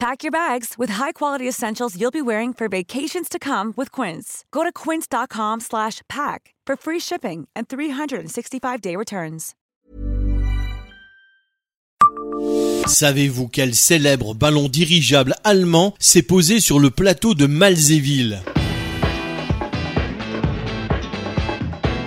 Pack your bags with high-quality essentials you'll be wearing for vacations to come with Quince. Go to quince.com/pack for free shipping and 365-day returns. Savez-vous quel célèbre ballon dirigeable allemand s'est posé sur le plateau de Malzéville?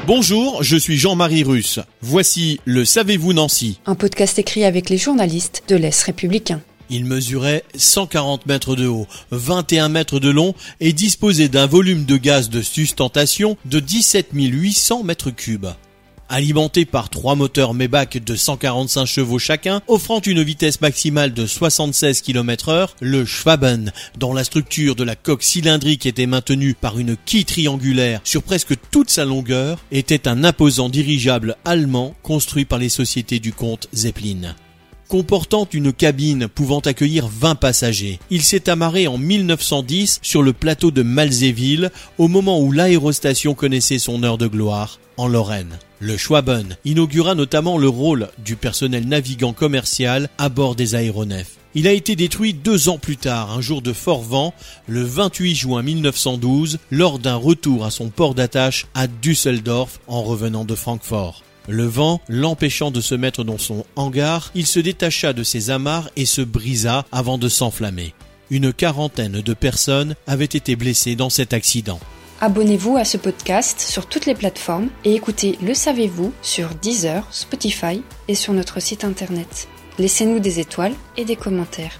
Bonjour, je suis Jean-Marie Russe. Voici le Savez-vous Nancy Un podcast écrit avec les journalistes de l'Est républicain. Il mesurait 140 mètres de haut, 21 mètres de long et disposait d'un volume de gaz de sustentation de 17 800 mètres cubes. Alimenté par trois moteurs Maybach de 145 chevaux chacun, offrant une vitesse maximale de 76 km heure, le Schwaben, dont la structure de la coque cylindrique était maintenue par une quille triangulaire sur presque toute sa longueur, était un imposant dirigeable allemand construit par les sociétés du comte Zeppelin comportant une cabine pouvant accueillir 20 passagers. Il s'est amarré en 1910 sur le plateau de Malzéville au moment où l'aérostation connaissait son heure de gloire en Lorraine. Le Schwaben inaugura notamment le rôle du personnel navigant commercial à bord des aéronefs. Il a été détruit deux ans plus tard, un jour de fort vent, le 28 juin 1912, lors d'un retour à son port d'attache à Düsseldorf en revenant de Francfort. Le vent l'empêchant de se mettre dans son hangar, il se détacha de ses amarres et se brisa avant de s'enflammer. Une quarantaine de personnes avaient été blessées dans cet accident. Abonnez-vous à ce podcast sur toutes les plateformes et écoutez Le Savez-vous sur Deezer, Spotify et sur notre site internet. Laissez-nous des étoiles et des commentaires.